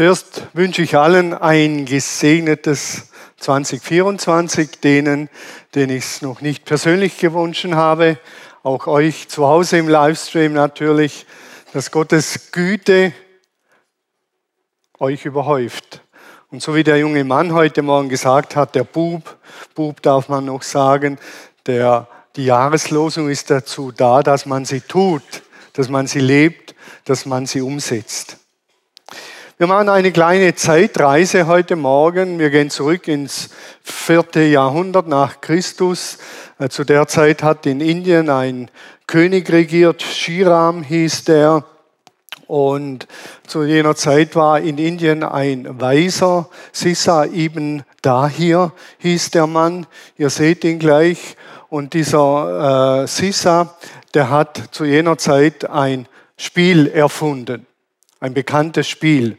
Zuerst wünsche ich allen ein gesegnetes 2024, denen, denen ich es noch nicht persönlich gewünscht habe, auch euch zu Hause im Livestream natürlich, dass Gottes Güte euch überhäuft. Und so wie der junge Mann heute Morgen gesagt hat, der Bub, Bub darf man noch sagen, der, die Jahreslosung ist dazu da, dass man sie tut, dass man sie lebt, dass man sie umsetzt. Wir machen eine kleine Zeitreise heute Morgen. Wir gehen zurück ins vierte Jahrhundert nach Christus. Äh, zu der Zeit hat in Indien ein König regiert, Shiram hieß der. Und zu jener Zeit war in Indien ein Weiser, Sisa ibn Dahir hieß der Mann. Ihr seht ihn gleich. Und dieser äh, Sisa, der hat zu jener Zeit ein Spiel erfunden, ein bekanntes Spiel.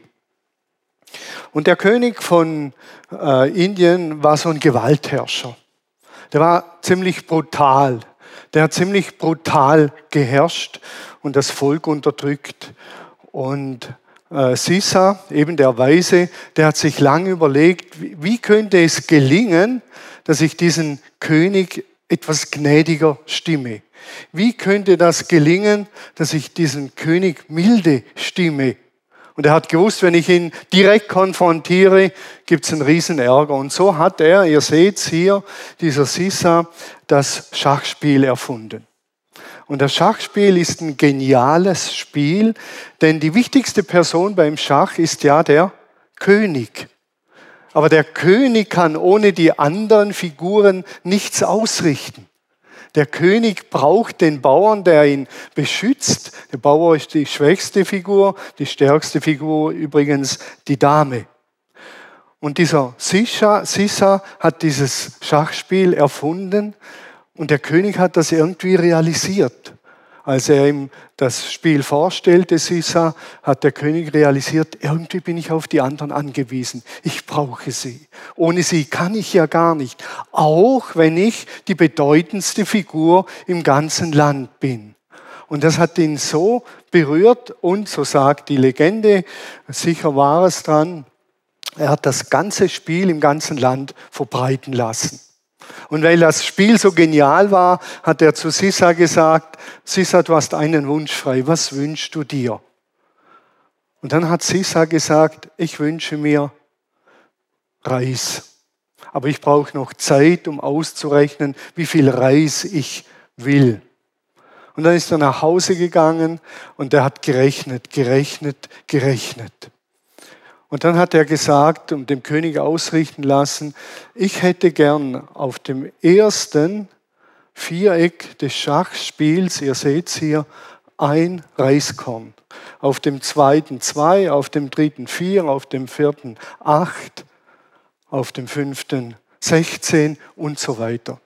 Und der König von äh, Indien war so ein Gewaltherrscher. Der war ziemlich brutal. Der hat ziemlich brutal geherrscht und das Volk unterdrückt. Und äh, Sisa, eben der Weise, der hat sich lange überlegt, wie, wie könnte es gelingen, dass ich diesen König etwas gnädiger stimme. Wie könnte das gelingen, dass ich diesen König milde stimme? Und er hat gewusst, wenn ich ihn direkt konfrontiere, gibt es einen riesen Ärger. Und so hat er, ihr seht hier, dieser Sisa, das Schachspiel erfunden. Und das Schachspiel ist ein geniales Spiel, denn die wichtigste Person beim Schach ist ja der König. Aber der König kann ohne die anderen Figuren nichts ausrichten. Der König braucht den Bauern, der ihn beschützt. Der Bauer ist die schwächste Figur, die stärkste Figur übrigens die Dame. Und dieser Sisa, Sisa hat dieses Schachspiel erfunden und der König hat das irgendwie realisiert. Als er ihm das Spiel vorstellte, Sisa, hat der König realisiert, irgendwie bin ich auf die anderen angewiesen. Ich brauche sie. Ohne sie kann ich ja gar nicht. Auch wenn ich die bedeutendste Figur im ganzen Land bin. Und das hat ihn so berührt und, so sagt die Legende, sicher war es dran, er hat das ganze Spiel im ganzen Land verbreiten lassen. Und weil das Spiel so genial war, hat er zu Sisa gesagt, Sisa, du hast einen Wunsch frei, was wünschst du dir? Und dann hat Sisa gesagt, ich wünsche mir Reis. Aber ich brauche noch Zeit, um auszurechnen, wie viel Reis ich will. Und dann ist er nach Hause gegangen und er hat gerechnet, gerechnet, gerechnet. Und dann hat er gesagt und dem König ausrichten lassen, ich hätte gern auf dem ersten Viereck des Schachspiels, ihr seht es hier, ein Reiskorn. Auf dem zweiten zwei, auf dem dritten vier, auf dem vierten acht, auf dem fünften sechzehn und so weiter.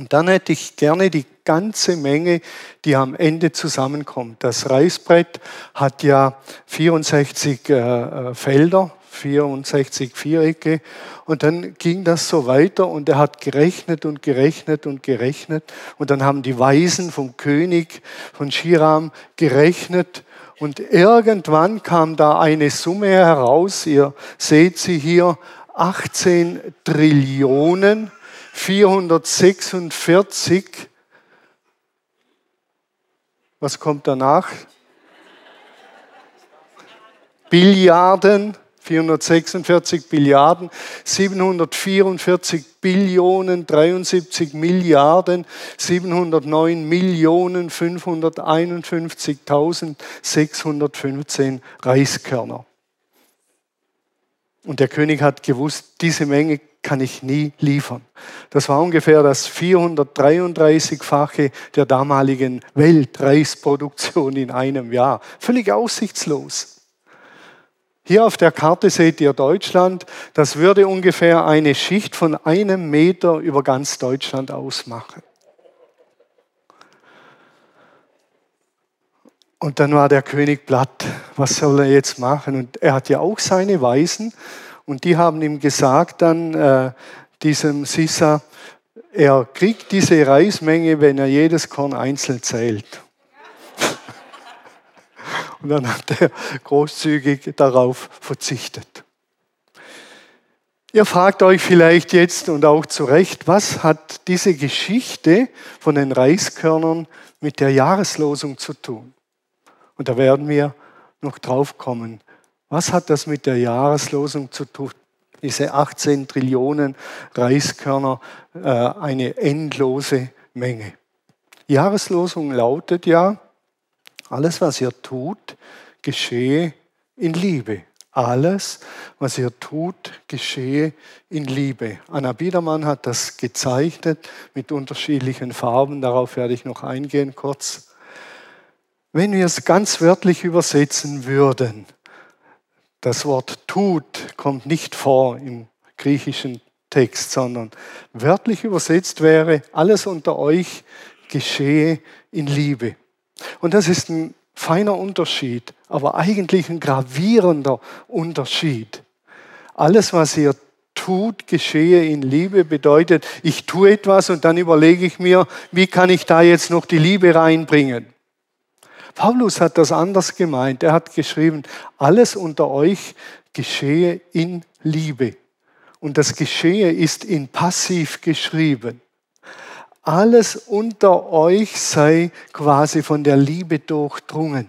Und dann hätte ich gerne die ganze Menge, die am Ende zusammenkommt. Das Reißbrett hat ja 64 äh, äh, Felder, 64 Vierecke. Und dann ging das so weiter und er hat gerechnet und gerechnet und gerechnet. Und dann haben die Weisen vom König von Shiram gerechnet. Und irgendwann kam da eine Summe heraus. Ihr seht sie hier, 18 Trillionen 446 was kommt danach? Billiarden, 446 Billiarden, 744 Billionen, 73 Milliarden, 709 Millionen, 551.615 Reiskörner. Und der König hat gewusst, diese Menge kann ich nie liefern. Das war ungefähr das 433-fache der damaligen Weltreisproduktion in einem Jahr. Völlig aussichtslos. Hier auf der Karte seht ihr Deutschland. Das würde ungefähr eine Schicht von einem Meter über ganz Deutschland ausmachen. Und dann war der König platt. Was soll er jetzt machen? Und er hat ja auch seine Weisen. Und die haben ihm gesagt dann, äh, diesem Sisa, er kriegt diese Reismenge, wenn er jedes Korn einzeln zählt. Und dann hat er großzügig darauf verzichtet. Ihr fragt euch vielleicht jetzt und auch zu Recht, was hat diese Geschichte von den Reiskörnern mit der Jahreslosung zu tun? Und da werden wir noch drauf kommen. Was hat das mit der Jahreslosung zu tun? Diese 18 Trillionen Reiskörner, äh, eine endlose Menge. Jahreslosung lautet ja, alles, was ihr tut, geschehe in Liebe. Alles, was ihr tut, geschehe in Liebe. Anna Biedermann hat das gezeichnet mit unterschiedlichen Farben. Darauf werde ich noch eingehen kurz. Wenn wir es ganz wörtlich übersetzen würden, das Wort tut kommt nicht vor im griechischen Text, sondern wörtlich übersetzt wäre, alles unter euch geschehe in Liebe. Und das ist ein feiner Unterschied, aber eigentlich ein gravierender Unterschied. Alles, was ihr tut, geschehe in Liebe, bedeutet, ich tue etwas und dann überlege ich mir, wie kann ich da jetzt noch die Liebe reinbringen. Paulus hat das anders gemeint. Er hat geschrieben, alles unter euch geschehe in Liebe. Und das Geschehe ist in Passiv geschrieben alles unter euch sei quasi von der Liebe durchdrungen.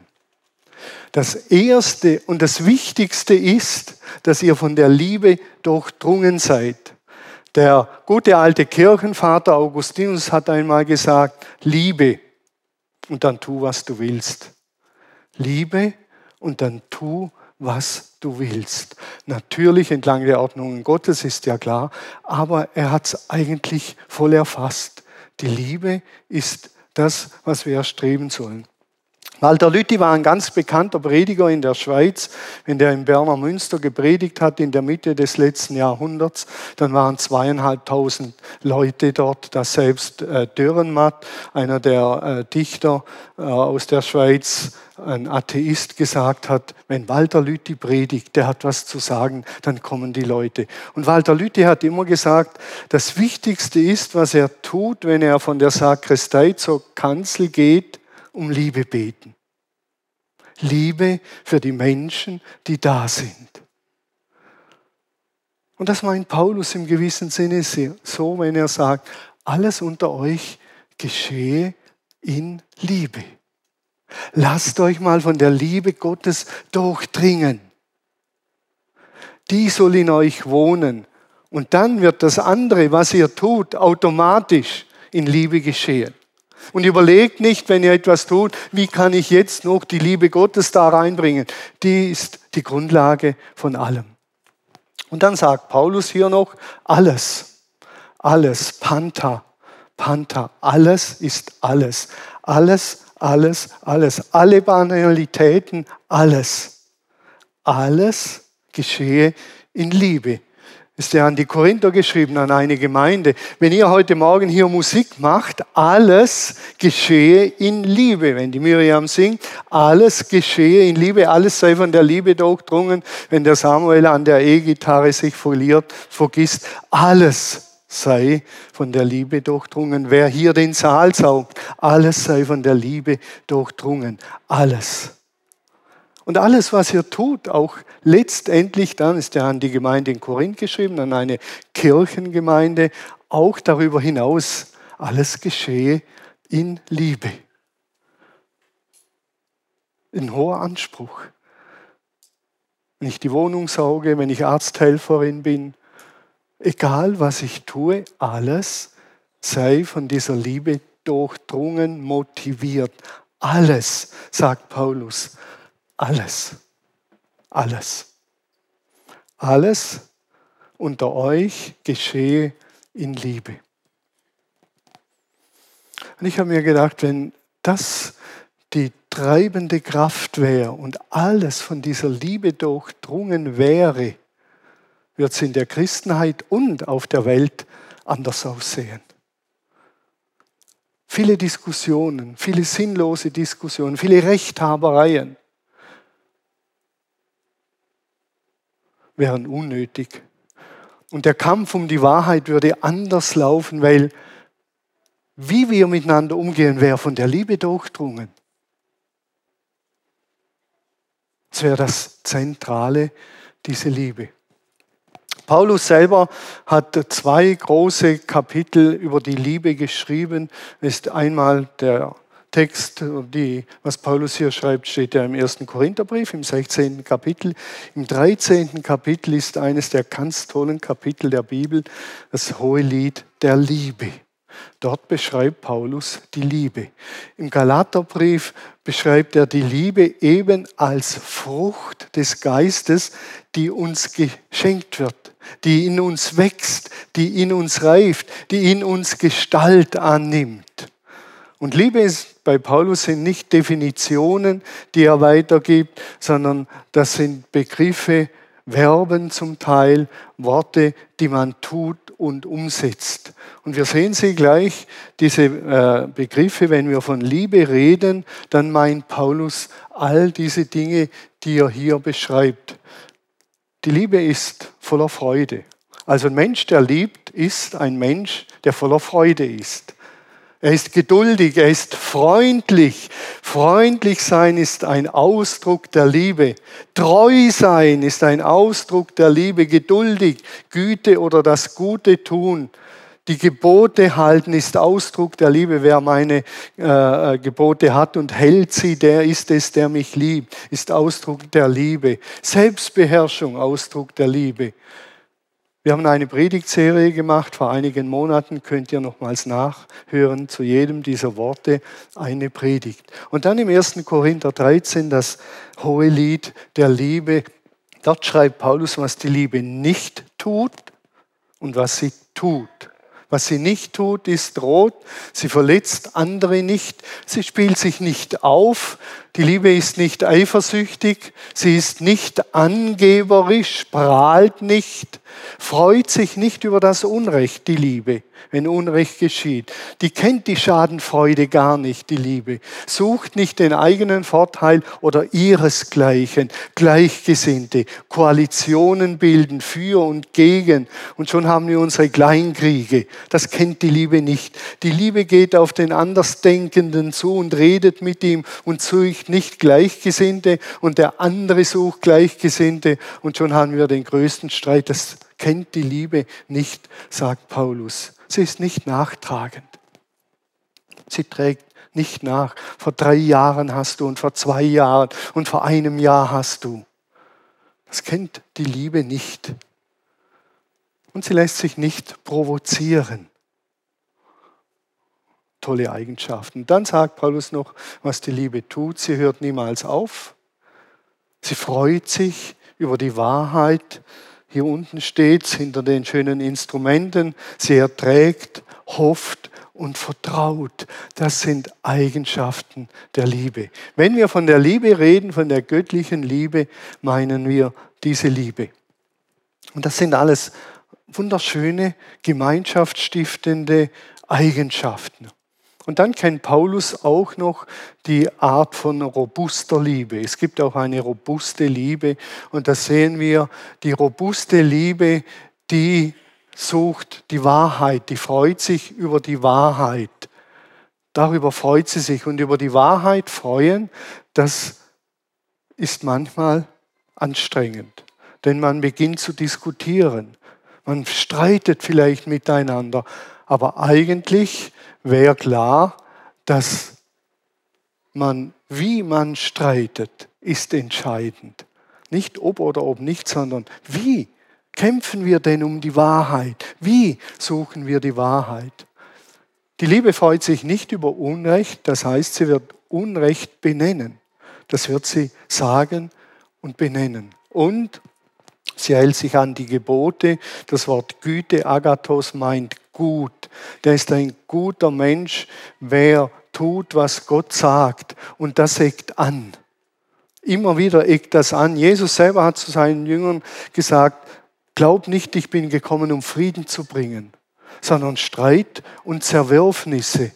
Das Erste und das Wichtigste ist, dass ihr von der Liebe durchdrungen seid. Der gute alte Kirchenvater Augustinus hat einmal gesagt, Liebe und dann tu, was du willst. Liebe und dann tu, was du willst. Natürlich entlang der Ordnungen Gottes ist ja klar, aber er hat es eigentlich voll erfasst. Die Liebe ist das, was wir erstreben sollen. Walter Lütti war ein ganz bekannter Prediger in der Schweiz. Wenn der in Berner Münster gepredigt hat in der Mitte des letzten Jahrhunderts, dann waren zweieinhalbtausend Leute dort, dass selbst äh, Dürrenmatt, einer der äh, Dichter äh, aus der Schweiz, ein Atheist gesagt hat, wenn Walter Lütti predigt, der hat was zu sagen, dann kommen die Leute. Und Walter Lütti hat immer gesagt, das Wichtigste ist, was er tut, wenn er von der Sakristei zur Kanzel geht, um Liebe beten. Liebe für die Menschen, die da sind. Und das meint Paulus im gewissen Sinne so, wenn er sagt, alles unter euch geschehe in Liebe. Lasst euch mal von der Liebe Gottes durchdringen. Die soll in euch wohnen. Und dann wird das andere, was ihr tut, automatisch in Liebe geschehen. Und überlegt nicht, wenn ihr etwas tut, wie kann ich jetzt noch die Liebe Gottes da reinbringen. Die ist die Grundlage von allem. Und dann sagt Paulus hier noch, alles, alles, Panta, Panta, alles ist alles. Alles, alles, alles. Alle Banalitäten, alles. Alles geschehe in Liebe ist ja an die Korinther geschrieben, an eine Gemeinde. Wenn ihr heute Morgen hier Musik macht, alles geschehe in Liebe. Wenn die Miriam singt, alles geschehe in Liebe, alles sei von der Liebe durchdrungen. Wenn der Samuel an der E-Gitarre sich verliert, vergisst, alles sei von der Liebe durchdrungen. Wer hier den Saal saugt, alles sei von der Liebe durchdrungen. Alles. Und alles, was ihr tut, auch letztendlich, dann ist ja an die Gemeinde in Korinth geschrieben, an eine Kirchengemeinde, auch darüber hinaus, alles geschehe in Liebe. Ein hoher Anspruch. Wenn ich die Wohnung sauge, wenn ich Arzthelferin bin, egal was ich tue, alles sei von dieser Liebe durchdrungen, motiviert. Alles, sagt Paulus, alles. Alles. Alles unter euch geschehe in Liebe. Und ich habe mir gedacht, wenn das die treibende Kraft wäre und alles von dieser Liebe durchdrungen wäre, wird es in der Christenheit und auf der Welt anders aussehen. Viele Diskussionen, viele sinnlose Diskussionen, viele Rechthabereien, wären unnötig. Und der Kampf um die Wahrheit würde anders laufen, weil wie wir miteinander umgehen, wäre von der Liebe durchdrungen. Das wäre das Zentrale, diese Liebe. Paulus selber hat zwei große Kapitel über die Liebe geschrieben. Ist einmal der Text, die, was Paulus hier schreibt, steht ja im ersten Korintherbrief, im 16. Kapitel. Im 13. Kapitel ist eines der ganz tollen Kapitel der Bibel, das hohe Lied der Liebe. Dort beschreibt Paulus die Liebe. Im Galaterbrief beschreibt er die Liebe eben als Frucht des Geistes, die uns geschenkt wird, die in uns wächst, die in uns reift, die in uns Gestalt annimmt. Und Liebe ist bei Paulus sind nicht Definitionen, die er weitergibt, sondern das sind Begriffe, Verben zum Teil, Worte, die man tut und umsetzt. Und wir sehen sie gleich, diese äh, Begriffe, wenn wir von Liebe reden, dann meint Paulus all diese Dinge, die er hier beschreibt. Die Liebe ist voller Freude. Also ein Mensch, der liebt, ist ein Mensch, der voller Freude ist. Er ist geduldig, er ist freundlich. Freundlich sein ist ein Ausdruck der Liebe. Treu sein ist ein Ausdruck der Liebe. Geduldig, Güte oder das Gute tun. Die Gebote halten ist Ausdruck der Liebe. Wer meine äh, Gebote hat und hält sie, der ist es, der mich liebt, ist Ausdruck der Liebe. Selbstbeherrschung, Ausdruck der Liebe. Wir haben eine Predigtserie gemacht vor einigen Monaten, könnt ihr nochmals nachhören zu jedem dieser Worte eine Predigt. Und dann im 1. Korinther 13 das hohe Lied der Liebe. Dort schreibt Paulus, was die Liebe nicht tut und was sie tut. Was sie nicht tut, ist rot. Sie verletzt andere nicht. Sie spielt sich nicht auf. Die Liebe ist nicht eifersüchtig. Sie ist nicht angeberisch, prahlt nicht, freut sich nicht über das Unrecht, die Liebe wenn Unrecht geschieht. Die kennt die Schadenfreude gar nicht, die Liebe. Sucht nicht den eigenen Vorteil oder ihresgleichen, Gleichgesinnte, Koalitionen bilden für und gegen. Und schon haben wir unsere Kleinkriege. Das kennt die Liebe nicht. Die Liebe geht auf den Andersdenkenden zu und redet mit ihm und sucht nicht Gleichgesinnte und der andere sucht Gleichgesinnte und schon haben wir den größten Streit. Das kennt die Liebe nicht, sagt Paulus. Sie ist nicht nachtragend. Sie trägt nicht nach. Vor drei Jahren hast du und vor zwei Jahren und vor einem Jahr hast du. Das kennt die Liebe nicht. Und sie lässt sich nicht provozieren. Tolle Eigenschaften. Dann sagt Paulus noch, was die Liebe tut. Sie hört niemals auf. Sie freut sich über die Wahrheit hier unten steht hinter den schönen Instrumenten. Sie erträgt, hofft und vertraut. Das sind Eigenschaften der Liebe. Wenn wir von der Liebe reden, von der göttlichen Liebe, meinen wir diese Liebe. Und das sind alles wunderschöne, gemeinschaftsstiftende Eigenschaften. Und dann kennt Paulus auch noch die Art von robuster Liebe. Es gibt auch eine robuste Liebe und da sehen wir die robuste Liebe, die sucht die Wahrheit, die freut sich über die Wahrheit. Darüber freut sie sich und über die Wahrheit freuen, das ist manchmal anstrengend, denn man beginnt zu diskutieren. Man streitet vielleicht miteinander, aber eigentlich wäre klar, dass man, wie man streitet, ist entscheidend. Nicht ob oder ob nicht, sondern wie kämpfen wir denn um die Wahrheit? Wie suchen wir die Wahrheit? Die Liebe freut sich nicht über Unrecht, das heißt, sie wird Unrecht benennen. Das wird sie sagen und benennen. Und sie hält sich an die Gebote. Das Wort Güte, Agathos, meint gut. Der ist ein guter Mensch, wer tut, was Gott sagt. Und das eckt an. Immer wieder eckt das an. Jesus selber hat zu seinen Jüngern gesagt, glaub nicht, ich bin gekommen, um Frieden zu bringen, sondern Streit und Zerwürfnisse.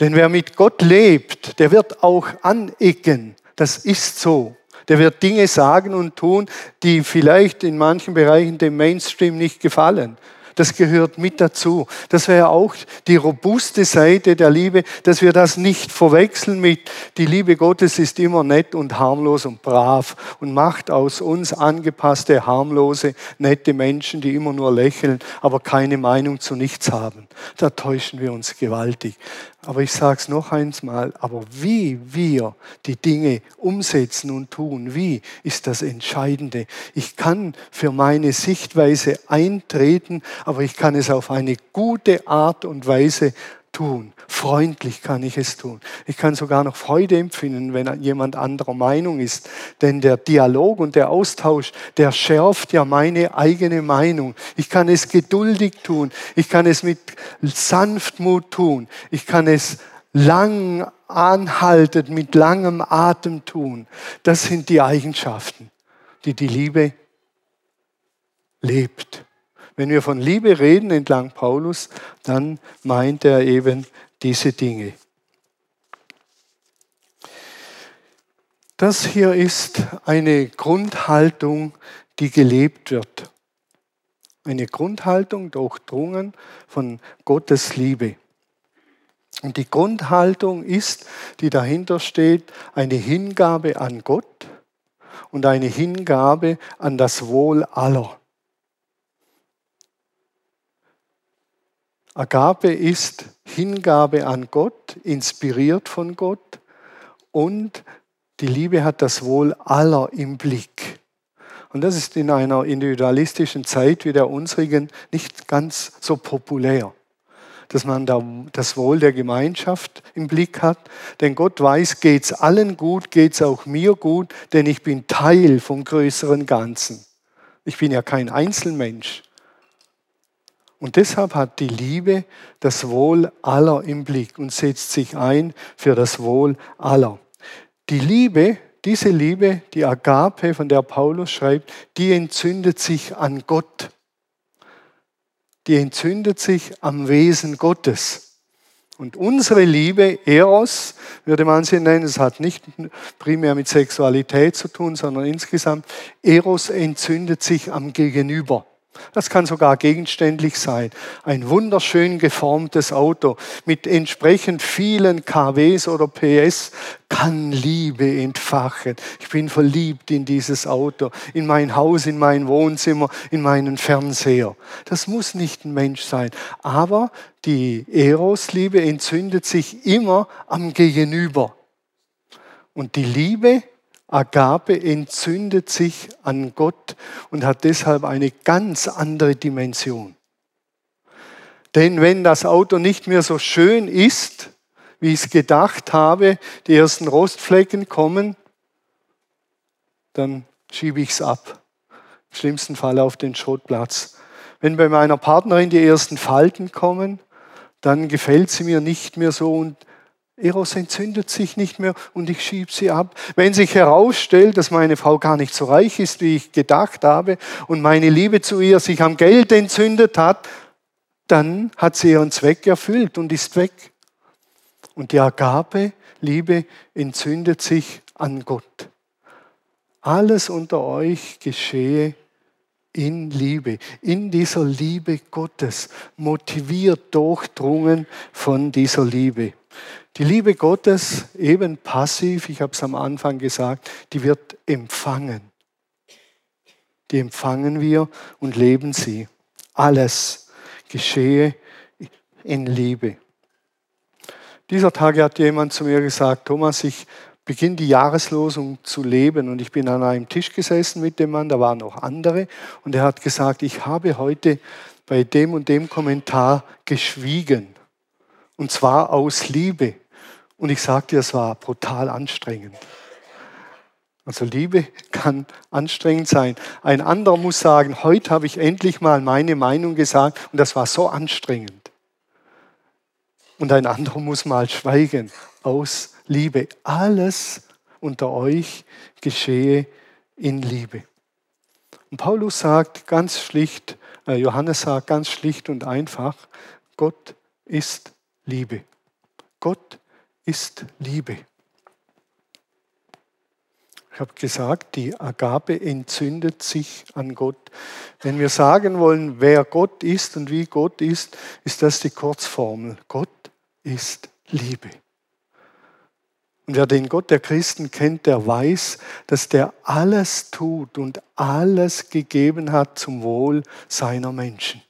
Denn wer mit Gott lebt, der wird auch anecken. Das ist so. Der wird Dinge sagen und tun, die vielleicht in manchen Bereichen dem Mainstream nicht gefallen. das gehört mit dazu. Das wäre auch die robuste Seite der Liebe, dass wir das nicht verwechseln mit, die Liebe Gottes ist immer nett und harmlos und brav und macht aus uns angepasste, harmlose, nette Menschen, die immer nur lächeln, aber keine Meinung zu nichts haben. Da täuschen wir uns gewaltig. Aber ich sage es noch einmal, aber wie wir die Dinge umsetzen und tun, wie ist das Entscheidende. Ich kann für meine Sichtweise eintreten, aber ich kann es auf eine gute Art und Weise tun. Freundlich kann ich es tun. Ich kann sogar noch Freude empfinden, wenn jemand anderer Meinung ist. Denn der Dialog und der Austausch, der schärft ja meine eigene Meinung. Ich kann es geduldig tun. Ich kann es mit Sanftmut tun. Ich kann es lang anhaltend, mit langem Atem tun. Das sind die Eigenschaften, die die Liebe lebt. Wenn wir von Liebe reden entlang Paulus, dann meint er eben diese Dinge. Das hier ist eine Grundhaltung, die gelebt wird. Eine Grundhaltung durchdrungen von Gottes Liebe. Und die Grundhaltung ist, die dahinter steht, eine Hingabe an Gott und eine Hingabe an das Wohl aller. Agape ist Hingabe an Gott, inspiriert von Gott und die Liebe hat das Wohl aller im Blick. Und das ist in einer individualistischen Zeit wie der unsrigen nicht ganz so populär, dass man da das Wohl der Gemeinschaft im Blick hat. Denn Gott weiß, geht es allen gut, geht es auch mir gut, denn ich bin Teil vom größeren Ganzen. Ich bin ja kein Einzelmensch. Und deshalb hat die Liebe das Wohl aller im Blick und setzt sich ein für das Wohl aller. Die Liebe, diese Liebe, die Agape, von der Paulus schreibt, die entzündet sich an Gott. Die entzündet sich am Wesen Gottes. Und unsere Liebe, Eros, würde man sie nennen, es hat nicht primär mit Sexualität zu tun, sondern insgesamt, Eros entzündet sich am Gegenüber. Das kann sogar gegenständlich sein. Ein wunderschön geformtes Auto mit entsprechend vielen KWs oder PS kann Liebe entfachen. Ich bin verliebt in dieses Auto, in mein Haus, in mein Wohnzimmer, in meinen Fernseher. Das muss nicht ein Mensch sein. Aber die Eros-Liebe entzündet sich immer am Gegenüber. Und die Liebe Agape entzündet sich an Gott und hat deshalb eine ganz andere Dimension. Denn wenn das Auto nicht mehr so schön ist, wie ich es gedacht habe, die ersten Rostflecken kommen, dann schiebe ich es ab. Im schlimmsten Fall auf den Schrottplatz. Wenn bei meiner Partnerin die ersten Falten kommen, dann gefällt sie mir nicht mehr so und Eros entzündet sich nicht mehr und ich schiebe sie ab. Wenn sich herausstellt, dass meine Frau gar nicht so reich ist, wie ich gedacht habe, und meine Liebe zu ihr sich am Geld entzündet hat, dann hat sie ihren Zweck erfüllt und ist weg. Und die Agape, Liebe, entzündet sich an Gott. Alles unter euch geschehe in Liebe, in dieser Liebe Gottes, motiviert, durchdrungen von dieser Liebe. Die Liebe Gottes, eben passiv, ich habe es am Anfang gesagt, die wird empfangen. Die empfangen wir und leben sie. Alles geschehe in Liebe. Dieser Tage hat jemand zu mir gesagt, Thomas, ich beginne die Jahreslosung zu leben und ich bin an einem Tisch gesessen mit dem Mann, da waren noch andere und er hat gesagt, ich habe heute bei dem und dem Kommentar geschwiegen und zwar aus Liebe. Und ich sagte, es war brutal anstrengend. Also Liebe kann anstrengend sein. Ein anderer muss sagen, heute habe ich endlich mal meine Meinung gesagt und das war so anstrengend. Und ein anderer muss mal schweigen aus Liebe. Alles unter euch geschehe in Liebe. Und Paulus sagt ganz schlicht, äh, Johannes sagt ganz schlicht und einfach, Gott ist Liebe. Gott ist Liebe. Ich habe gesagt, die Agape entzündet sich an Gott. Wenn wir sagen wollen, wer Gott ist und wie Gott ist, ist das die Kurzformel. Gott ist Liebe. Und wer den Gott der Christen kennt, der weiß, dass der alles tut und alles gegeben hat zum Wohl seiner Menschen.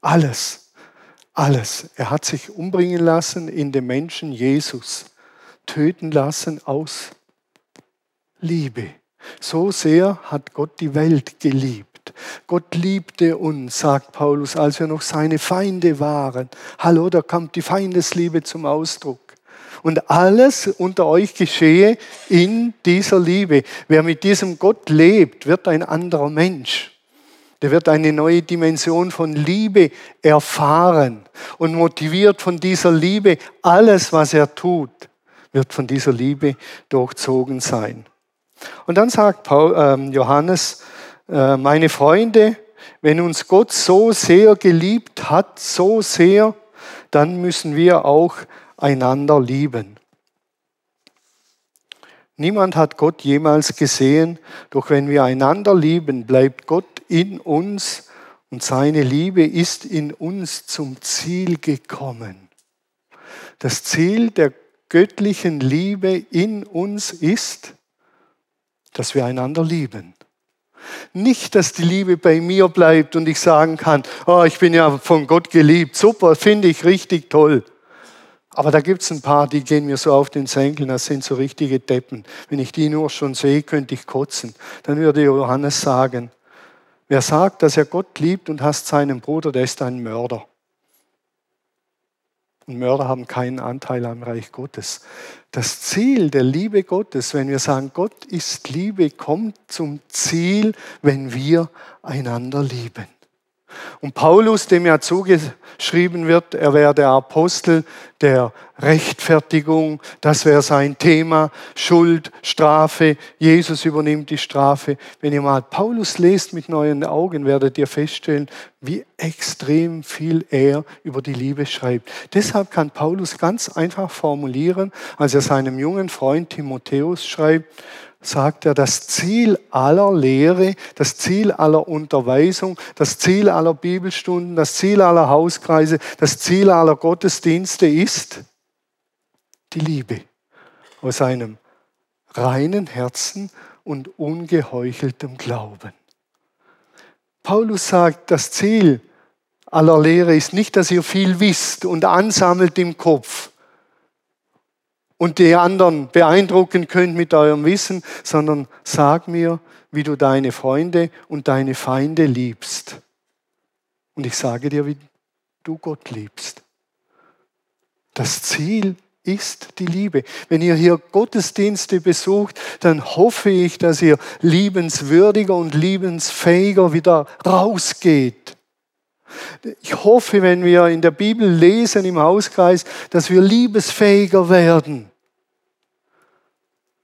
Alles, alles. Er hat sich umbringen lassen in dem Menschen Jesus, töten lassen aus Liebe. So sehr hat Gott die Welt geliebt. Gott liebte uns, sagt Paulus, als wir noch seine Feinde waren. Hallo, da kommt die Feindesliebe zum Ausdruck. Und alles unter euch geschehe in dieser Liebe. Wer mit diesem Gott lebt, wird ein anderer Mensch. Der wird eine neue Dimension von Liebe erfahren und motiviert von dieser Liebe. Alles, was er tut, wird von dieser Liebe durchzogen sein. Und dann sagt Paul, äh, Johannes, äh, meine Freunde, wenn uns Gott so sehr geliebt hat, so sehr, dann müssen wir auch einander lieben. Niemand hat Gott jemals gesehen, doch wenn wir einander lieben, bleibt Gott in uns und seine Liebe ist in uns zum Ziel gekommen. Das Ziel der göttlichen Liebe in uns ist, dass wir einander lieben. Nicht, dass die Liebe bei mir bleibt und ich sagen kann, oh, ich bin ja von Gott geliebt, super, finde ich richtig toll. Aber da gibt es ein paar, die gehen mir so auf den Senkel, das sind so richtige Deppen. Wenn ich die nur schon sehe, könnte ich kotzen. Dann würde Johannes sagen, wer sagt, dass er Gott liebt und hasst seinen Bruder, der ist ein Mörder. Und Mörder haben keinen Anteil am Reich Gottes. Das Ziel der Liebe Gottes, wenn wir sagen, Gott ist Liebe, kommt zum Ziel, wenn wir einander lieben. Und Paulus, dem ja zugeschrieben wird, er wäre der Apostel der Rechtfertigung, das wäre sein Thema, Schuld, Strafe, Jesus übernimmt die Strafe. Wenn ihr mal Paulus lest mit neuen Augen, werdet ihr feststellen, wie extrem viel er über die Liebe schreibt. Deshalb kann Paulus ganz einfach formulieren, als er seinem jungen Freund Timotheus schreibt, sagt er, das Ziel aller Lehre, das Ziel aller Unterweisung, das Ziel aller Bibelstunden, das Ziel aller Hauskreise, das Ziel aller Gottesdienste ist die Liebe aus einem reinen Herzen und ungeheucheltem Glauben. Paulus sagt, das Ziel aller Lehre ist nicht, dass ihr viel wisst und ansammelt im Kopf, und die anderen beeindrucken könnt mit eurem Wissen, sondern sag mir, wie du deine Freunde und deine Feinde liebst. Und ich sage dir, wie du Gott liebst. Das Ziel ist die Liebe. Wenn ihr hier Gottesdienste besucht, dann hoffe ich, dass ihr liebenswürdiger und liebensfähiger wieder rausgeht. Ich hoffe, wenn wir in der Bibel lesen im Hauskreis, dass wir liebesfähiger werden.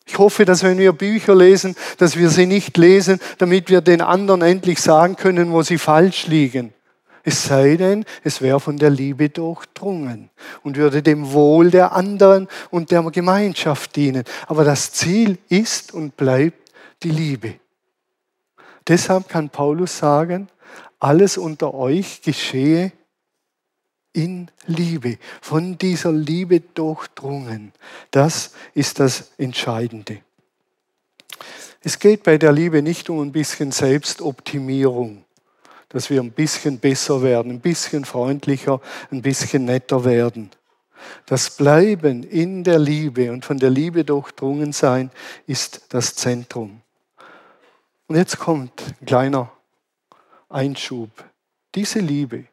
Ich hoffe, dass wenn wir Bücher lesen, dass wir sie nicht lesen, damit wir den anderen endlich sagen können, wo sie falsch liegen. Es sei denn, es wäre von der Liebe durchdrungen und würde dem Wohl der anderen und der Gemeinschaft dienen. Aber das Ziel ist und bleibt die Liebe. Deshalb kann Paulus sagen, alles unter euch geschehe in Liebe, von dieser Liebe durchdrungen. Das ist das Entscheidende. Es geht bei der Liebe nicht um ein bisschen Selbstoptimierung, dass wir ein bisschen besser werden, ein bisschen freundlicher, ein bisschen netter werden. Das Bleiben in der Liebe und von der Liebe durchdrungen sein ist das Zentrum. Und jetzt kommt ein kleiner Einschub. Diese Liebe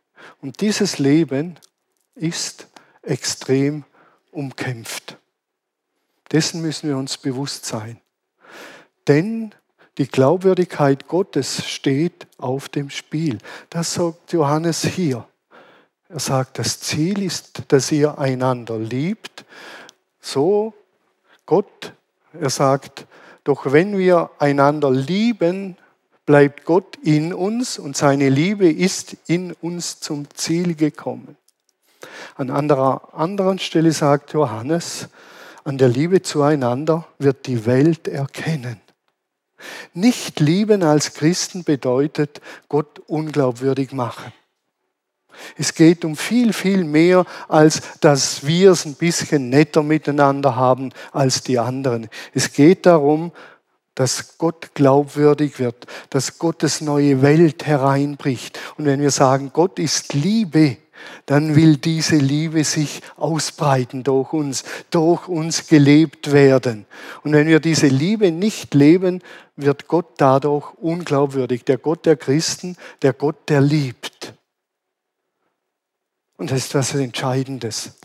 und dieses Leben ist extrem umkämpft. Dessen müssen wir uns bewusst sein. Denn die Glaubwürdigkeit Gottes steht auf dem Spiel. Das sagt Johannes hier. Er sagt, das Ziel ist, dass ihr einander liebt. So Gott, er sagt, doch wenn wir einander lieben, bleibt Gott in uns und seine Liebe ist in uns zum Ziel gekommen. An anderer anderen Stelle sagt Johannes, an der Liebe zueinander wird die Welt erkennen. Nicht lieben als Christen bedeutet Gott unglaubwürdig machen. Es geht um viel, viel mehr, als dass wir es ein bisschen netter miteinander haben als die anderen. Es geht darum, dass Gott glaubwürdig wird, dass Gottes neue Welt hereinbricht. Und wenn wir sagen, Gott ist Liebe, dann will diese Liebe sich ausbreiten durch uns, durch uns gelebt werden. Und wenn wir diese Liebe nicht leben, wird Gott dadurch unglaubwürdig. Der Gott der Christen, der Gott, der liebt. Und das ist was Entscheidendes.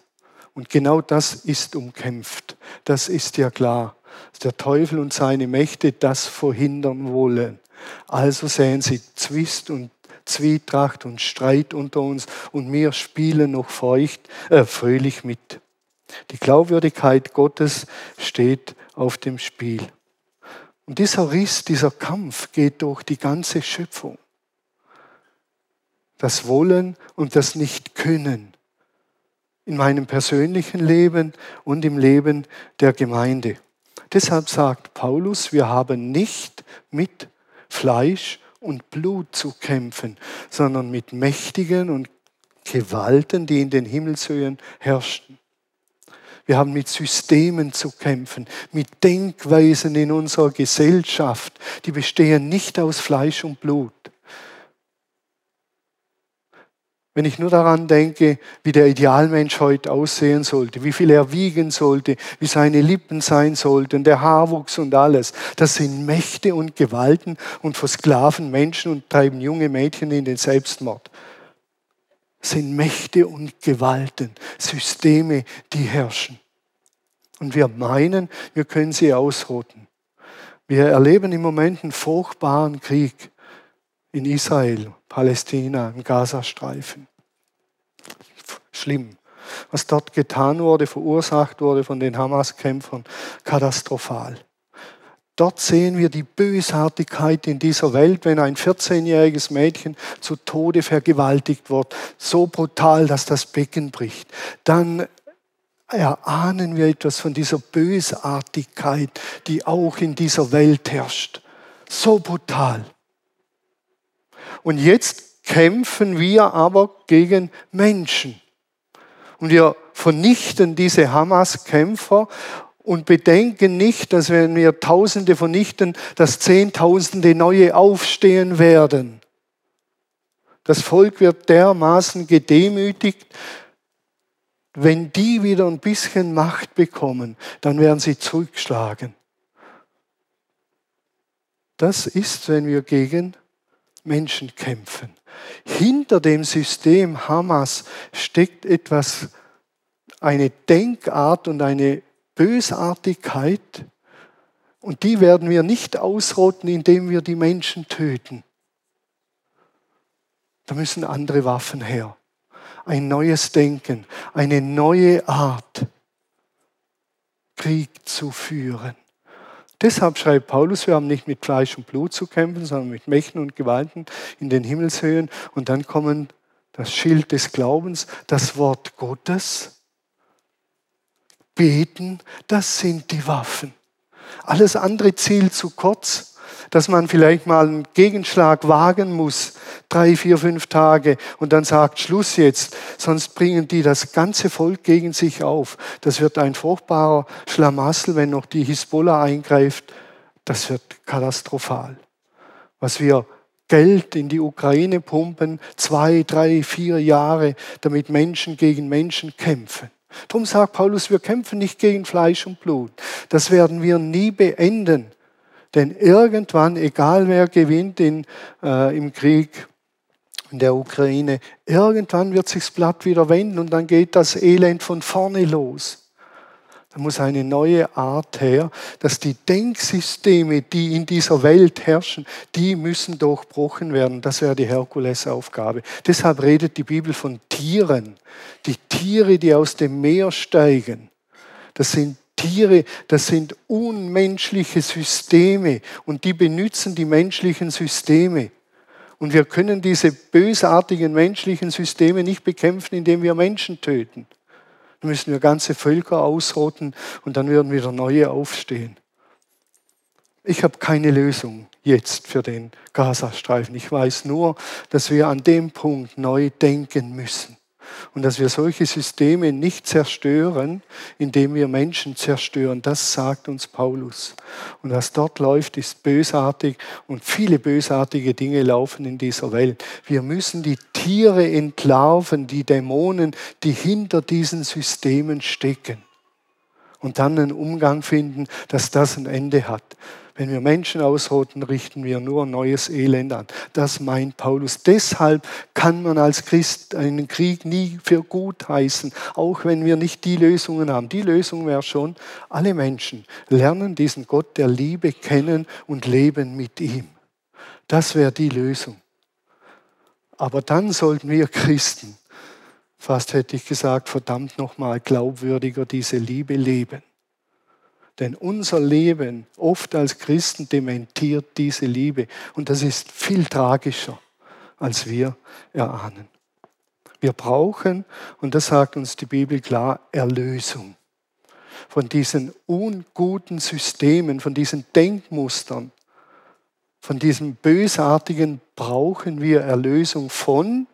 Und genau das ist umkämpft. Das ist ja klar, dass der Teufel und seine Mächte das verhindern wollen. Also sehen sie Zwist und Zwietracht und Streit unter uns und wir spielen noch feucht, äh, fröhlich mit. Die Glaubwürdigkeit Gottes steht auf dem Spiel. Und dieser Riss, dieser Kampf geht durch die ganze Schöpfung. Das Wollen und das Nicht-Können in meinem persönlichen Leben und im Leben der Gemeinde. Deshalb sagt Paulus, wir haben nicht mit Fleisch und Blut zu kämpfen, sondern mit Mächtigen und Gewalten, die in den Himmelshöhen herrschen. Wir haben mit Systemen zu kämpfen, mit Denkweisen in unserer Gesellschaft, die bestehen nicht aus Fleisch und Blut, Wenn ich nur daran denke, wie der Idealmensch heute aussehen sollte, wie viel er wiegen sollte, wie seine Lippen sein sollten, der Haarwuchs und alles, das sind Mächte und Gewalten und versklaven Menschen und treiben junge Mädchen in den Selbstmord. Das sind Mächte und Gewalten, Systeme, die herrschen. Und wir meinen, wir können sie ausrotten. Wir erleben im Moment einen furchtbaren Krieg in Israel, Palästina, im Gazastreifen. Schlimm. Was dort getan wurde, verursacht wurde von den Hamas-Kämpfern, katastrophal. Dort sehen wir die Bösartigkeit in dieser Welt, wenn ein 14-jähriges Mädchen zu Tode vergewaltigt wird, so brutal, dass das Becken bricht. Dann erahnen wir etwas von dieser Bösartigkeit, die auch in dieser Welt herrscht. So brutal. Und jetzt kämpfen wir aber gegen Menschen. Und wir vernichten diese Hamas-Kämpfer und bedenken nicht, dass wenn wir Tausende vernichten, dass Zehntausende neue aufstehen werden. Das Volk wird dermaßen gedemütigt, wenn die wieder ein bisschen Macht bekommen, dann werden sie zurückschlagen. Das ist, wenn wir gegen Menschen kämpfen. Hinter dem System Hamas steckt etwas, eine Denkart und eine Bösartigkeit. Und die werden wir nicht ausrotten, indem wir die Menschen töten. Da müssen andere Waffen her. Ein neues Denken, eine neue Art, Krieg zu führen. Deshalb schreibt Paulus, wir haben nicht mit Fleisch und Blut zu kämpfen, sondern mit Mächten und Gewalten in den Himmelshöhen. Und dann kommen das Schild des Glaubens, das Wort Gottes. Beten, das sind die Waffen. Alles andere zielt zu kurz dass man vielleicht mal einen Gegenschlag wagen muss, drei, vier, fünf Tage und dann sagt, Schluss jetzt, sonst bringen die das ganze Volk gegen sich auf. Das wird ein furchtbarer Schlamassel, wenn noch die Hisbollah eingreift. Das wird katastrophal. Was wir Geld in die Ukraine pumpen, zwei, drei, vier Jahre, damit Menschen gegen Menschen kämpfen. Darum sagt Paulus, wir kämpfen nicht gegen Fleisch und Blut. Das werden wir nie beenden. Denn irgendwann, egal wer gewinnt in, äh, im Krieg in der Ukraine, irgendwann wird sich das Blatt wieder wenden und dann geht das Elend von vorne los. Da muss eine neue Art her, dass die Denksysteme, die in dieser Welt herrschen, die müssen durchbrochen werden. Das wäre die Herkulesaufgabe. Deshalb redet die Bibel von Tieren. Die Tiere, die aus dem Meer steigen. Das sind Tiere, das sind unmenschliche Systeme und die benutzen die menschlichen Systeme. Und wir können diese bösartigen menschlichen Systeme nicht bekämpfen, indem wir Menschen töten. Dann müssen wir ganze Völker ausrotten und dann werden wieder neue aufstehen. Ich habe keine Lösung jetzt für den Gazastreifen. Ich weiß nur, dass wir an dem Punkt neu denken müssen und dass wir solche Systeme nicht zerstören, indem wir Menschen zerstören. Das sagt uns Paulus. Und was dort läuft, ist bösartig und viele bösartige Dinge laufen in dieser Welt. Wir müssen die Tiere entlarven, die Dämonen, die hinter diesen Systemen stecken. Und dann einen Umgang finden, dass das ein Ende hat. Wenn wir Menschen ausrotten, richten wir nur neues Elend an. Das meint Paulus. Deshalb kann man als Christ einen Krieg nie für gut heißen, auch wenn wir nicht die Lösungen haben. Die Lösung wäre schon, alle Menschen lernen diesen Gott der Liebe kennen und leben mit ihm. Das wäre die Lösung. Aber dann sollten wir Christen, fast hätte ich gesagt, verdammt nochmal glaubwürdiger diese Liebe leben. Denn unser Leben oft als Christen dementiert diese Liebe. Und das ist viel tragischer, als wir erahnen. Wir brauchen, und das sagt uns die Bibel klar, Erlösung von diesen unguten Systemen, von diesen Denkmustern, von diesem Bösartigen brauchen wir Erlösung von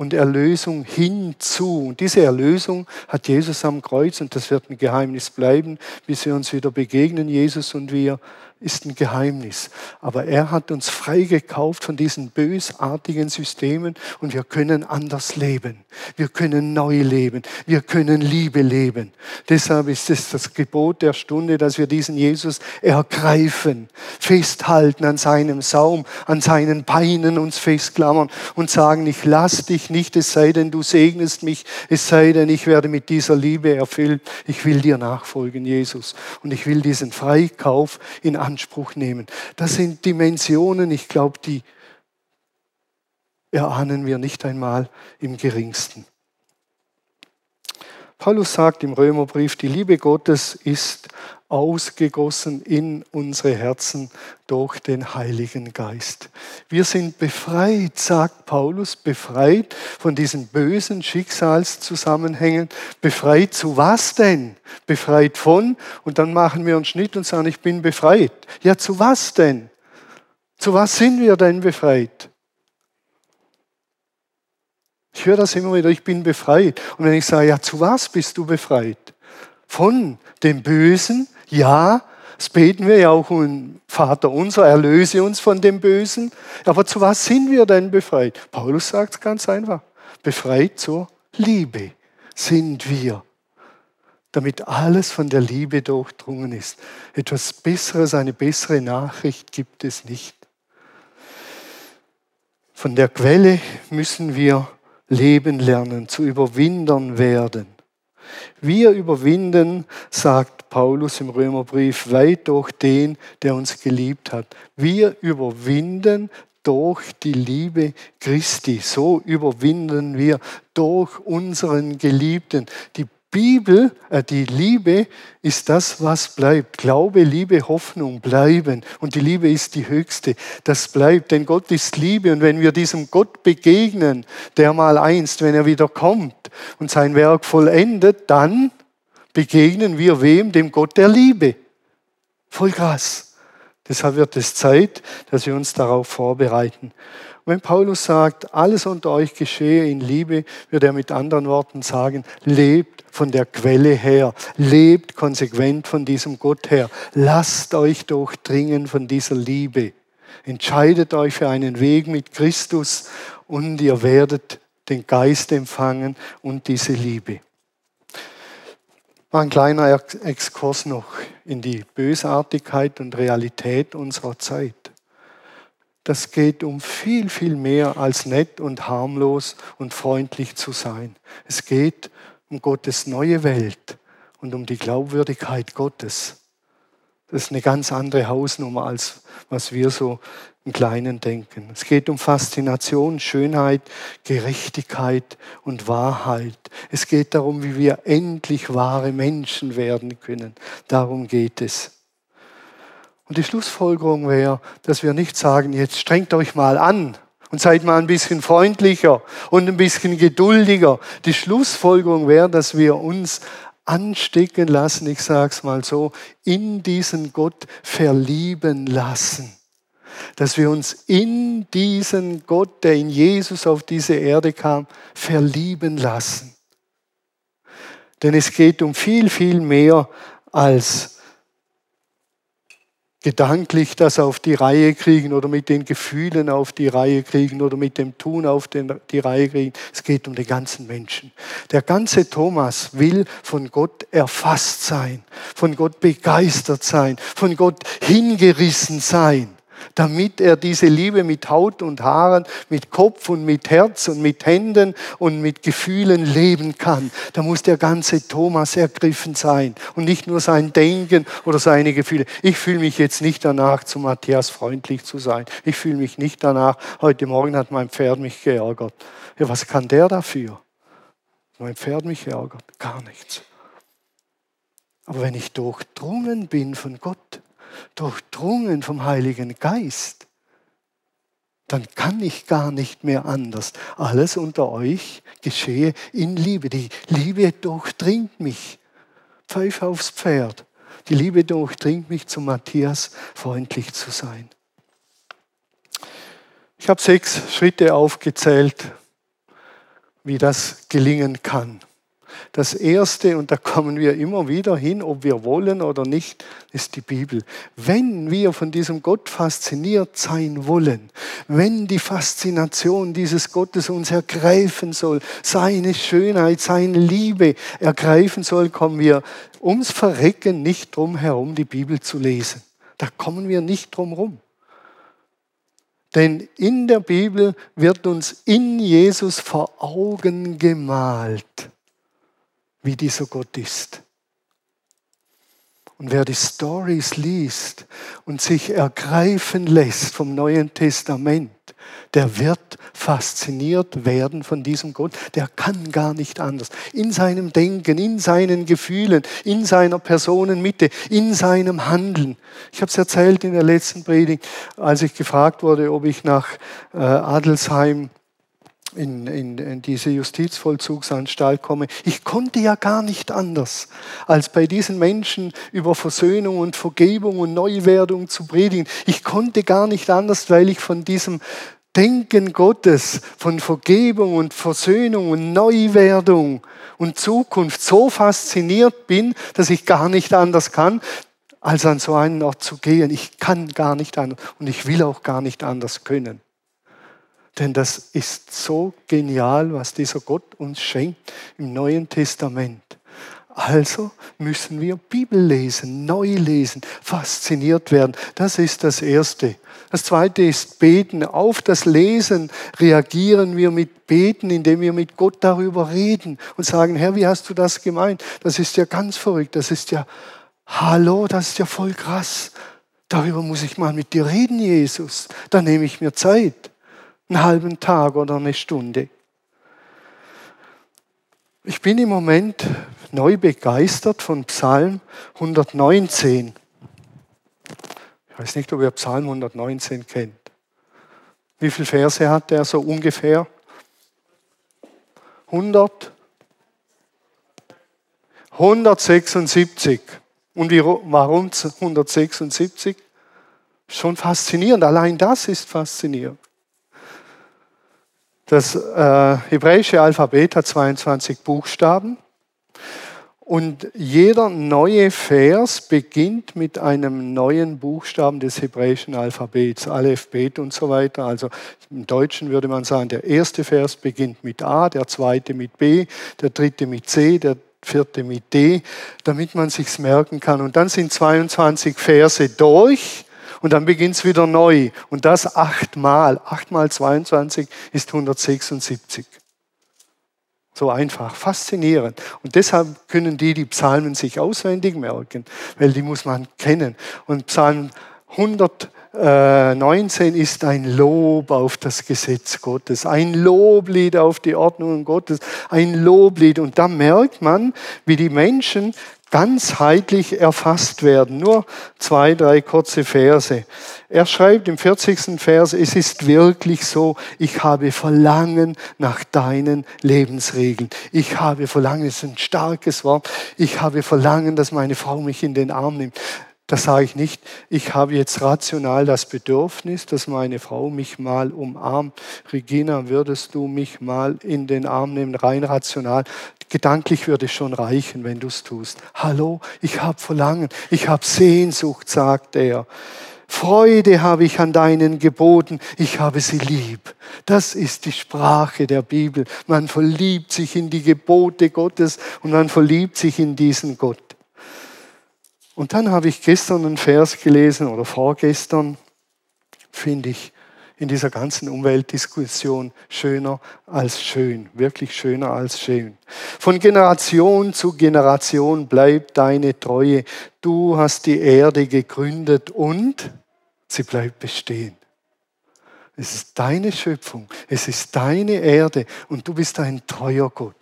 und Erlösung hinzu. Und diese Erlösung hat Jesus am Kreuz und das wird ein Geheimnis bleiben, bis wir uns wieder begegnen, Jesus und wir ist ein Geheimnis. Aber er hat uns freigekauft von diesen bösartigen Systemen und wir können anders leben. Wir können neu leben. Wir können Liebe leben. Deshalb ist es das Gebot der Stunde, dass wir diesen Jesus ergreifen, festhalten an seinem Saum, an seinen Beinen uns festklammern und sagen, ich lass dich nicht, es sei denn, du segnest mich, es sei denn, ich werde mit dieser Liebe erfüllt. Ich will dir nachfolgen, Jesus. Und ich will diesen Freikauf in Anspruch nehmen. Das sind Dimensionen, ich glaube, die erahnen wir nicht einmal im geringsten. Paulus sagt im Römerbrief, die Liebe Gottes ist ausgegossen in unsere Herzen durch den Heiligen Geist. Wir sind befreit, sagt Paulus, befreit von diesen bösen Schicksalszusammenhängen. Befreit zu was denn? Befreit von, und dann machen wir einen Schnitt und sagen, ich bin befreit. Ja, zu was denn? Zu was sind wir denn befreit? Ich höre das immer wieder, ich bin befreit. Und wenn ich sage, ja, zu was bist du befreit? Von dem Bösen, ja, das beten wir ja auch um Vater unser, erlöse uns von dem Bösen. Aber zu was sind wir denn befreit? Paulus sagt es ganz einfach. Befreit zur Liebe sind wir. Damit alles von der Liebe durchdrungen ist. Etwas Besseres, eine bessere Nachricht gibt es nicht. Von der Quelle müssen wir leben lernen, zu Überwindern werden. Wir überwinden, sagt Paulus im Römerbrief, weit durch den, der uns geliebt hat. Wir überwinden durch die Liebe Christi. So überwinden wir durch unseren Geliebten. Die Bibel, äh, die Liebe ist das, was bleibt. Glaube, Liebe, Hoffnung bleiben. Und die Liebe ist die höchste. Das bleibt, denn Gott ist Liebe. Und wenn wir diesem Gott begegnen, der mal einst, wenn er wieder kommt und sein Werk vollendet, dann begegnen wir wem? Dem Gott der Liebe. Voll krass. Deshalb wird es Zeit, dass wir uns darauf vorbereiten. Wenn Paulus sagt, alles unter euch geschehe in Liebe, wird er mit anderen Worten sagen, lebt von der Quelle her, lebt konsequent von diesem Gott her, lasst euch durchdringen von dieser Liebe, entscheidet euch für einen Weg mit Christus und ihr werdet den Geist empfangen und diese Liebe. ein kleiner Exkurs noch in die Bösartigkeit und Realität unserer Zeit das geht um viel, viel mehr als nett und harmlos und freundlich zu sein. Es geht um Gottes neue Welt und um die Glaubwürdigkeit Gottes. Das ist eine ganz andere Hausnummer, als was wir so im Kleinen denken. Es geht um Faszination, Schönheit, Gerechtigkeit und Wahrheit. Es geht darum, wie wir endlich wahre Menschen werden können. Darum geht es. Und die Schlussfolgerung wäre, dass wir nicht sagen, jetzt strengt euch mal an Und seid mal ein bisschen freundlicher und ein bisschen geduldiger. Die Schlussfolgerung wäre, dass wir uns anstecken lassen, ich sage es mal so, in diesen Gott verlieben lassen. Dass wir uns in diesen Gott, der in Jesus auf diese Erde kam, verlieben lassen. Denn es geht um viel, viel mehr als gedanklich das auf die Reihe kriegen oder mit den Gefühlen auf die Reihe kriegen oder mit dem Tun auf die Reihe kriegen. Es geht um den ganzen Menschen. Der ganze Thomas will von Gott erfasst sein, von Gott begeistert sein, von Gott hingerissen sein damit er diese Liebe mit Haut und Haaren, mit Kopf und mit Herz und mit Händen und mit Gefühlen leben kann. Da muss der ganze Thomas ergriffen sein und nicht nur sein Denken oder seine Gefühle. Ich fühle mich jetzt nicht danach, zu Matthias freundlich zu sein. Ich fühle mich nicht danach, heute Morgen hat mein Pferd mich geärgert. Ja, was kann der dafür? Mein Pferd mich ärgert, gar nichts. Aber wenn ich durchdrungen bin von Gott, durchdrungen vom Heiligen Geist, dann kann ich gar nicht mehr anders. Alles unter euch geschehe in Liebe. Die Liebe durchdringt mich. Pfeif aufs Pferd. Die Liebe durchdringt mich, zu Matthias freundlich zu sein. Ich habe sechs Schritte aufgezählt, wie das gelingen kann. Das Erste, und da kommen wir immer wieder hin, ob wir wollen oder nicht, ist die Bibel. Wenn wir von diesem Gott fasziniert sein wollen, wenn die Faszination dieses Gottes uns ergreifen soll, seine Schönheit, seine Liebe ergreifen soll, kommen wir ums Verrecken nicht drum herum, die Bibel zu lesen. Da kommen wir nicht drum herum. Denn in der Bibel wird uns in Jesus vor Augen gemalt, wie dieser Gott ist. Und wer die Stories liest und sich ergreifen lässt vom Neuen Testament, der wird fasziniert werden von diesem Gott. Der kann gar nicht anders. In seinem Denken, in seinen Gefühlen, in seiner Personenmitte, in seinem Handeln. Ich habe es erzählt in der letzten Predigt, als ich gefragt wurde, ob ich nach äh, Adelsheim in, in, in, diese Justizvollzugsanstalt komme. Ich konnte ja gar nicht anders, als bei diesen Menschen über Versöhnung und Vergebung und Neuwerdung zu predigen. Ich konnte gar nicht anders, weil ich von diesem Denken Gottes, von Vergebung und Versöhnung und Neuwerdung und Zukunft so fasziniert bin, dass ich gar nicht anders kann, als an so einen Ort zu gehen. Ich kann gar nicht anders und ich will auch gar nicht anders können. Denn das ist so genial, was dieser Gott uns schenkt im Neuen Testament. Also müssen wir Bibel lesen, neu lesen, fasziniert werden. Das ist das Erste. Das Zweite ist Beten. Auf das Lesen reagieren wir mit Beten, indem wir mit Gott darüber reden und sagen, Herr, wie hast du das gemeint? Das ist ja ganz verrückt. Das ist ja, hallo, das ist ja voll krass. Darüber muss ich mal mit dir reden, Jesus. Da nehme ich mir Zeit einen halben Tag oder eine Stunde. Ich bin im Moment neu begeistert von Psalm 119. Ich weiß nicht, ob ihr Psalm 119 kennt. Wie viele Verse hat der so ungefähr? 100? 176. Und warum 176? Schon faszinierend. Allein das ist faszinierend. Das äh, hebräische Alphabet hat 22 Buchstaben und jeder neue Vers beginnt mit einem neuen Buchstaben des hebräischen Alphabets, Aleph, Bet und so weiter. Also im Deutschen würde man sagen, der erste Vers beginnt mit A, der zweite mit B, der dritte mit C, der vierte mit D, damit man sich's merken kann. Und dann sind 22 Verse durch und dann beginnt es wieder neu. Und das achtmal. Acht mal 22 ist 176. So einfach, faszinierend. Und deshalb können die die Psalmen sich auswendig merken, weil die muss man kennen. Und Psalm 119 ist ein Lob auf das Gesetz Gottes, ein Loblied auf die Ordnungen Gottes, ein Loblied. Und da merkt man, wie die Menschen ganzheitlich erfasst werden. Nur zwei, drei kurze Verse. Er schreibt im 40. Vers, es ist wirklich so, ich habe Verlangen nach deinen Lebensregeln. Ich habe Verlangen, das ist ein starkes Wort, ich habe Verlangen, dass meine Frau mich in den Arm nimmt. Das sage ich nicht, ich habe jetzt rational das Bedürfnis, dass meine Frau mich mal umarmt. Regina, würdest du mich mal in den Arm nehmen, rein rational? Gedanklich würde es schon reichen, wenn du es tust. Hallo, ich habe Verlangen, ich habe Sehnsucht, sagt er. Freude habe ich an deinen Geboten, ich habe sie lieb. Das ist die Sprache der Bibel. Man verliebt sich in die Gebote Gottes und man verliebt sich in diesen Gott. Und dann habe ich gestern einen Vers gelesen oder vorgestern, finde ich in dieser ganzen Umweltdiskussion schöner als schön, wirklich schöner als schön. Von Generation zu Generation bleibt deine Treue. Du hast die Erde gegründet und sie bleibt bestehen. Es ist deine Schöpfung, es ist deine Erde und du bist ein treuer Gott.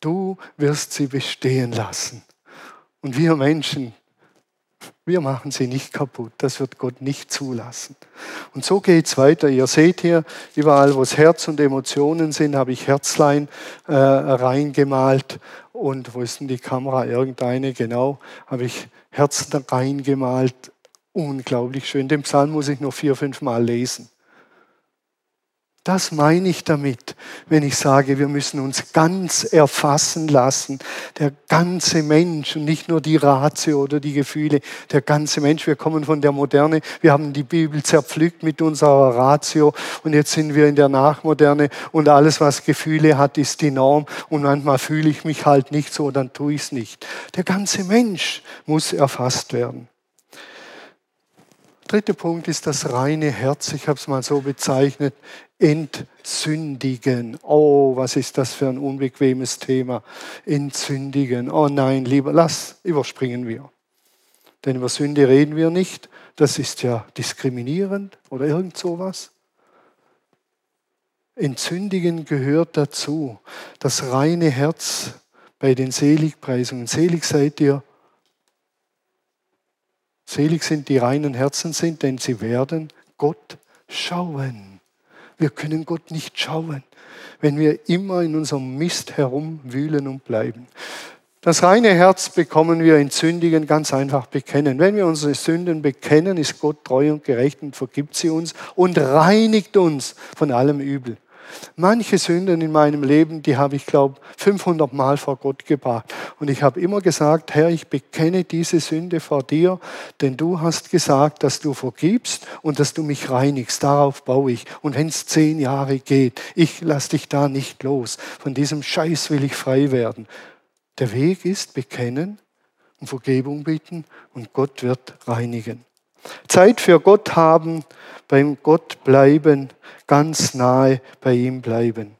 Du wirst sie bestehen lassen. Und wir Menschen, wir machen sie nicht kaputt. Das wird Gott nicht zulassen. Und so geht es weiter. Ihr seht hier, überall, wo es Herz und Emotionen sind, habe ich Herzlein äh, reingemalt. Und wo ist denn die Kamera? Irgendeine, genau, habe ich Herzen reingemalt. Unglaublich schön. Den Psalm muss ich noch vier, fünf Mal lesen. Das meine ich damit, wenn ich sage, wir müssen uns ganz erfassen lassen. Der ganze Mensch und nicht nur die Ratio oder die Gefühle, der ganze Mensch. Wir kommen von der Moderne, wir haben die Bibel zerpflückt mit unserer Ratio und jetzt sind wir in der Nachmoderne und alles, was Gefühle hat, ist die Norm und manchmal fühle ich mich halt nicht so, dann tue ich es nicht. Der ganze Mensch muss erfasst werden. Dritter Punkt ist das reine Herz. Ich habe es mal so bezeichnet entzündigen. Oh, was ist das für ein unbequemes Thema? Entzündigen. Oh nein, lieber, lass, überspringen wir. Denn über Sünde reden wir nicht. Das ist ja diskriminierend oder irgend sowas. Entzündigen gehört dazu. Das reine Herz bei den Seligpreisungen. Selig seid ihr. Selig sind die reinen Herzen sind, denn sie werden Gott schauen. Wir können Gott nicht schauen, wenn wir immer in unserem Mist herumwühlen und bleiben. Das reine Herz bekommen wir in Sündigen ganz einfach bekennen. Wenn wir unsere Sünden bekennen, ist Gott treu und gerecht und vergibt sie uns und reinigt uns von allem Übel. Manche Sünden in meinem Leben, die habe ich, glaube 500 Mal vor Gott gebracht. Und ich habe immer gesagt, Herr, ich bekenne diese Sünde vor dir, denn du hast gesagt, dass du vergibst und dass du mich reinigst. Darauf baue ich. Und wenn es zehn Jahre geht, ich lasse dich da nicht los. Von diesem Scheiß will ich frei werden. Der Weg ist bekennen und Vergebung bitten und Gott wird reinigen. Zeit für Gott haben, beim Gott bleiben, ganz nahe bei ihm bleiben.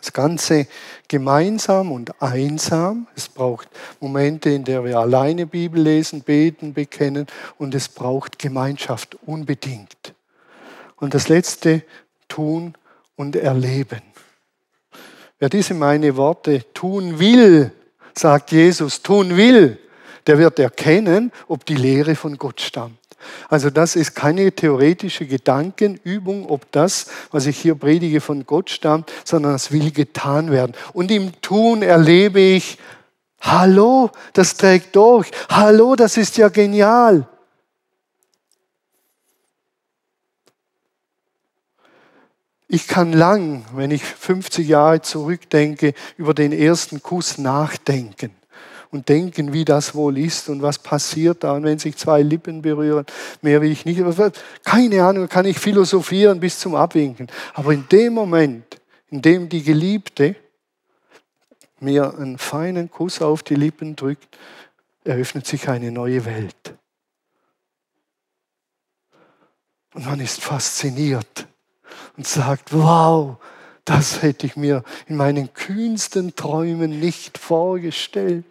Das Ganze gemeinsam und einsam. Es braucht Momente, in denen wir alleine Bibel lesen, beten, bekennen und es braucht Gemeinschaft unbedingt. Und das Letzte, tun und erleben. Wer diese meine Worte tun will, sagt Jesus, tun will, der wird erkennen, ob die Lehre von Gott stammt. Also das ist keine theoretische Gedankenübung, ob das, was ich hier predige, von Gott stammt, sondern es will getan werden. Und im Tun erlebe ich, hallo, das trägt durch. Hallo, das ist ja genial. Ich kann lang, wenn ich 50 Jahre zurückdenke, über den ersten Kuss nachdenken und denken, wie das wohl ist und was passiert da. Und wenn sich zwei Lippen berühren, mehr will ich nicht. Keine Ahnung, kann ich philosophieren bis zum Abwinken. Aber in dem Moment, in dem die Geliebte mir einen feinen Kuss auf die Lippen drückt, eröffnet sich eine neue Welt. Und man ist fasziniert und sagt, wow, das hätte ich mir in meinen kühnsten Träumen nicht vorgestellt.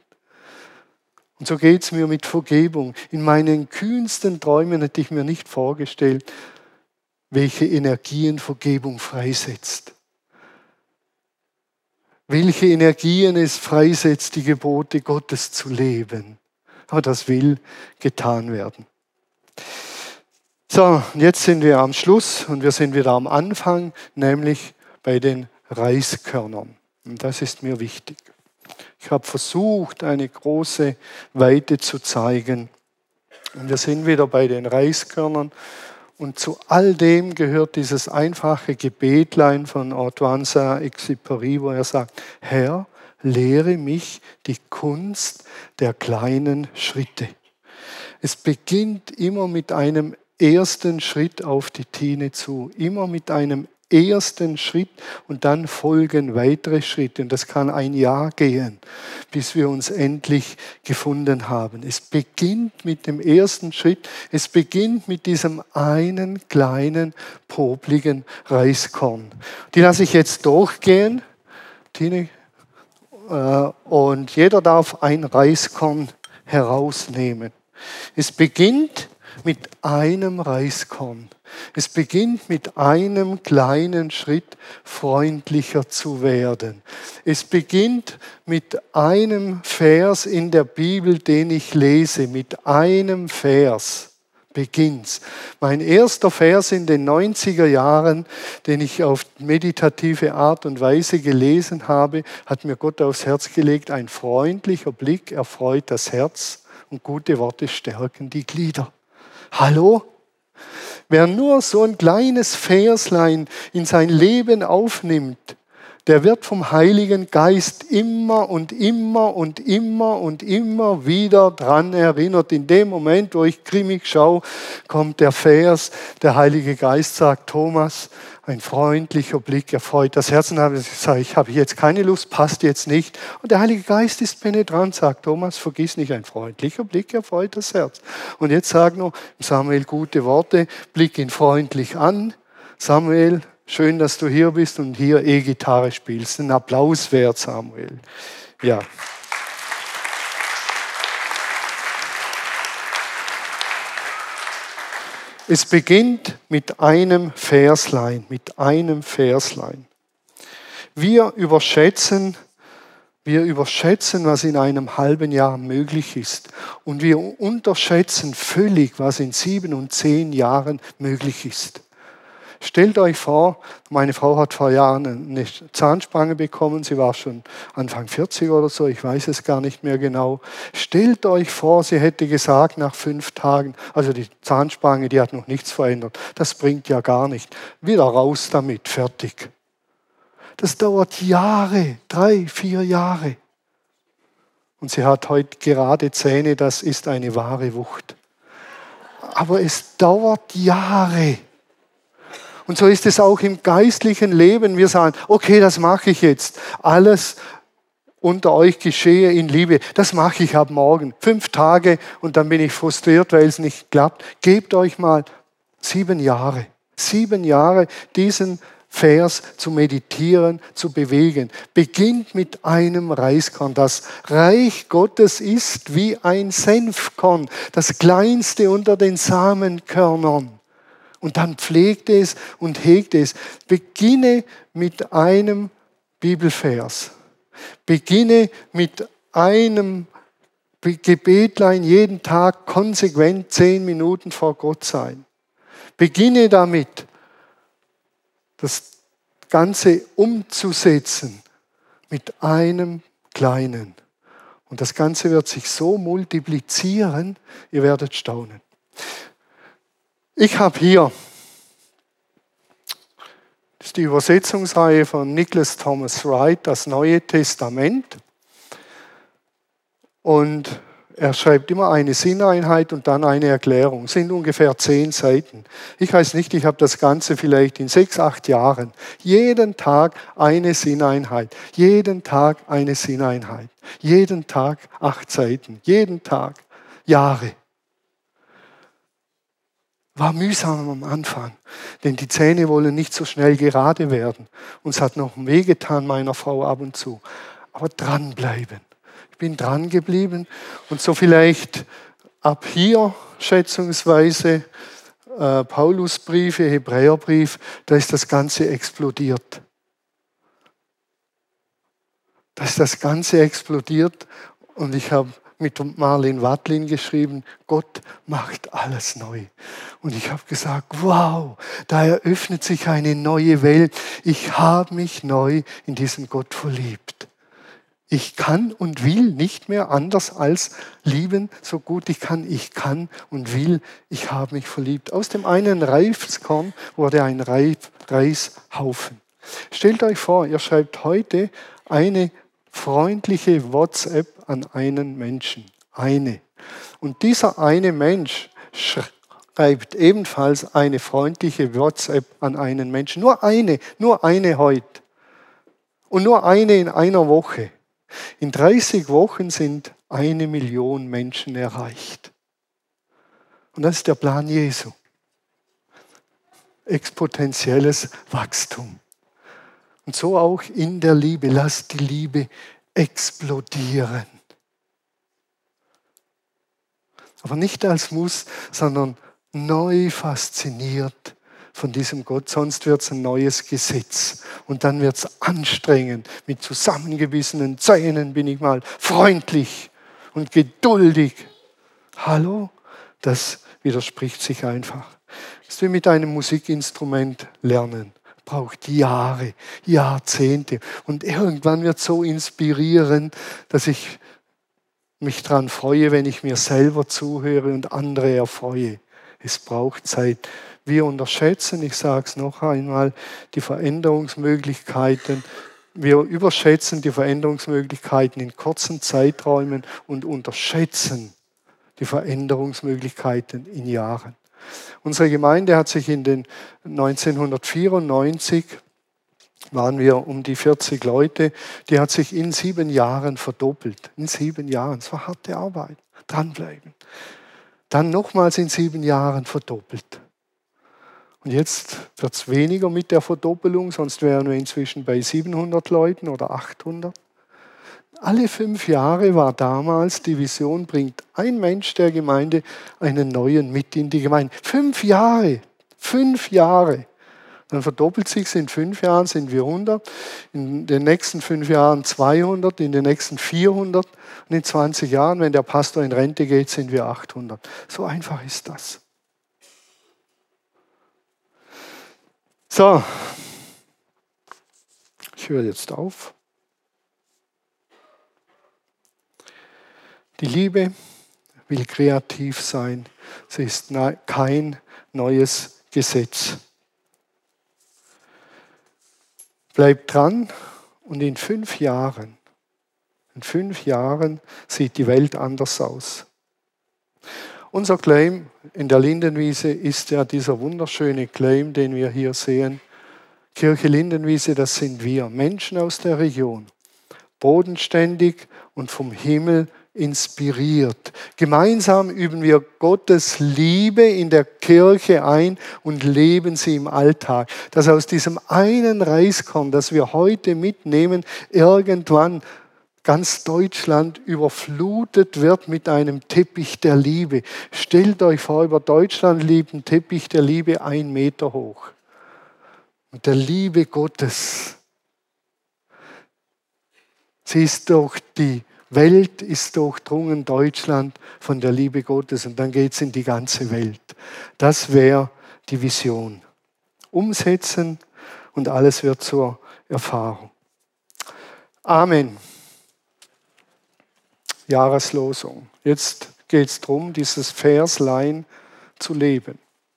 Und so geht es mir mit Vergebung. In meinen kühnsten Träumen hätte ich mir nicht vorgestellt, welche Energien Vergebung freisetzt. welche Energien es freisetzt, die Gebote Gottes zu leben. Aber das will getan werden. So, jetzt sind wir am Schluss und wir sind wieder am Anfang, nämlich bei den Reiskörnern. Und das ist mir wichtig. Ich habe versucht, eine große Weite zu zeigen. Und wir sind wieder bei den Reiskörnern. Und zu all dem gehört dieses einfache Gebetlein von Antoine Saint-Exupéry, wo er sagt, Herr, lehre mich die Kunst der kleinen Schritte. Es beginnt immer mit einem ersten Schritt auf die Tine zu, immer mit einem ersten Schritt und dann folgen weitere Schritte. Und das kann ein Jahr gehen, bis wir uns endlich gefunden haben. Es beginnt mit dem ersten Schritt. Es beginnt mit diesem einen kleinen, popligen Reiskorn. Die lasse ich jetzt durchgehen. Tine, äh, und jeder darf ein Reiskorn herausnehmen. Es beginnt mit einem Reiskorn. Es beginnt mit einem kleinen Schritt, freundlicher zu werden. Es beginnt mit einem Vers in der Bibel, den ich lese, mit einem Vers beginnt's. Mein erster Vers in den 90er Jahren, den ich auf meditative Art und Weise gelesen habe, hat mir Gott aufs Herz gelegt, ein freundlicher Blick erfreut das Herz und gute Worte stärken die Glieder. Hallo? Wer nur so ein kleines Verslein in sein Leben aufnimmt, der wird vom Heiligen Geist immer und immer und immer und immer wieder dran erinnert. In dem Moment, wo ich grimmig schaue, kommt der Vers, der Heilige Geist sagt, Thomas, ein freundlicher Blick erfreut das Herz. Und habe ich gesagt, ich habe jetzt keine Lust, passt jetzt nicht. Und der Heilige Geist ist penetrant, sagt Thomas, vergiss nicht, ein freundlicher Blick erfreut das Herz. Und jetzt sag noch Samuel gute Worte, blick ihn freundlich an. Samuel, schön, dass du hier bist und hier E-Gitarre spielst. Ein Applaus wert, Samuel. Ja. Es beginnt mit einem Verslein, mit einem Verslein. Wir überschätzen, wir überschätzen, was in einem halben Jahr möglich ist. Und wir unterschätzen völlig, was in sieben und zehn Jahren möglich ist. Stellt euch vor, meine Frau hat vor Jahren eine Zahnspange bekommen, sie war schon Anfang 40 oder so, ich weiß es gar nicht mehr genau. Stellt euch vor, sie hätte gesagt nach fünf Tagen, also die Zahnspange, die hat noch nichts verändert, das bringt ja gar nicht. Wieder raus damit, fertig. Das dauert Jahre, drei, vier Jahre. Und sie hat heute gerade Zähne, das ist eine wahre Wucht. Aber es dauert Jahre. Und so ist es auch im geistlichen Leben. Wir sagen, okay, das mache ich jetzt. Alles unter euch geschehe in Liebe. Das mache ich ab morgen. Fünf Tage und dann bin ich frustriert, weil es nicht klappt. Gebt euch mal sieben Jahre. Sieben Jahre diesen Vers zu meditieren, zu bewegen. Beginnt mit einem Reiskorn. Das Reich Gottes ist wie ein Senfkorn, das kleinste unter den Samenkörnern. Und dann pflegt es und hegt es. Beginne mit einem Bibelvers. Beginne mit einem Gebetlein jeden Tag konsequent zehn Minuten vor Gott sein. Beginne damit, das Ganze umzusetzen mit einem kleinen. Und das Ganze wird sich so multiplizieren, ihr werdet staunen. Ich habe hier, das ist die Übersetzungsreihe von Nicholas Thomas Wright, das Neue Testament. Und er schreibt immer eine Sinneinheit und dann eine Erklärung. Das sind ungefähr zehn Seiten. Ich weiß nicht, ich habe das Ganze vielleicht in sechs, acht Jahren. Jeden Tag eine Sinneinheit. Jeden Tag eine Sinneinheit. Jeden Tag acht Seiten. Jeden Tag Jahre. War mühsam am Anfang, denn die Zähne wollen nicht so schnell gerade werden. Uns hat noch wehgetan, meiner Frau ab und zu. Aber dranbleiben. Ich bin dran geblieben und so vielleicht ab hier schätzungsweise äh, Paulusbriefe, Hebräerbrief, da ist das Ganze explodiert. Da ist das Ganze explodiert und ich habe mit Marlene Wattlin geschrieben, Gott macht alles neu. Und ich habe gesagt, wow, da eröffnet sich eine neue Welt. Ich habe mich neu in diesen Gott verliebt. Ich kann und will nicht mehr anders als lieben, so gut ich kann. Ich kann und will, ich habe mich verliebt. Aus dem einen Reifskorn wurde ein Reishaufen. Stellt euch vor, ihr schreibt heute eine freundliche WhatsApp an einen Menschen. Eine. Und dieser eine Mensch schreibt ebenfalls eine freundliche WhatsApp an einen Menschen. Nur eine, nur eine heute. Und nur eine in einer Woche. In 30 Wochen sind eine Million Menschen erreicht. Und das ist der Plan Jesu. Exponentielles Wachstum. Und so auch in der Liebe. Lass die Liebe explodieren. Aber nicht als Muss, sondern neu fasziniert von diesem Gott. Sonst wird es ein neues Gesetz. Und dann wird es anstrengend. Mit zusammengebissenen Zähnen bin ich mal freundlich und geduldig. Hallo? Das widerspricht sich einfach. Das ist wie mit einem Musikinstrument lernen braucht Jahre, Jahrzehnte. Und irgendwann wird so inspirieren, dass ich mich daran freue, wenn ich mir selber zuhöre und andere erfreue. Es braucht Zeit. Wir unterschätzen, ich sage es noch einmal, die Veränderungsmöglichkeiten. Wir überschätzen die Veränderungsmöglichkeiten in kurzen Zeiträumen und unterschätzen die Veränderungsmöglichkeiten in Jahren. Unsere Gemeinde hat sich in den 1994 waren wir um die 40 Leute, die hat sich in sieben Jahren verdoppelt. In sieben Jahren. Es war harte Arbeit. Dranbleiben. Dann nochmals in sieben Jahren verdoppelt. Und jetzt wird es weniger mit der Verdoppelung, sonst wären wir inzwischen bei 700 Leuten oder 800. Alle fünf Jahre war damals die Vision, bringt ein Mensch der Gemeinde einen neuen mit in die Gemeinde. Fünf Jahre, fünf Jahre. Dann verdoppelt sich in fünf Jahren sind wir 100, in den nächsten fünf Jahren 200, in den nächsten 400 und in 20 Jahren, wenn der Pastor in Rente geht, sind wir 800. So einfach ist das. So, ich höre jetzt auf. Die Liebe will kreativ sein. Sie ist kein neues Gesetz. Bleibt dran und in fünf Jahren, in fünf Jahren sieht die Welt anders aus. Unser Claim in der Lindenwiese ist ja dieser wunderschöne Claim, den wir hier sehen. Kirche Lindenwiese, das sind wir, Menschen aus der Region, bodenständig und vom Himmel inspiriert. Gemeinsam üben wir Gottes Liebe in der Kirche ein und leben sie im Alltag. Dass aus diesem einen Reiskorn, das wir heute mitnehmen, irgendwann ganz Deutschland überflutet wird mit einem Teppich der Liebe. Stellt euch vor, über Deutschland liegt ein Teppich der Liebe ein Meter hoch. Und der Liebe Gottes, sie ist doch die Welt ist durchdrungen, Deutschland, von der Liebe Gottes und dann geht es in die ganze Welt. Das wäre die Vision. Umsetzen und alles wird zur Erfahrung. Amen. Jahreslosung. Jetzt geht es darum, dieses Verslein zu leben.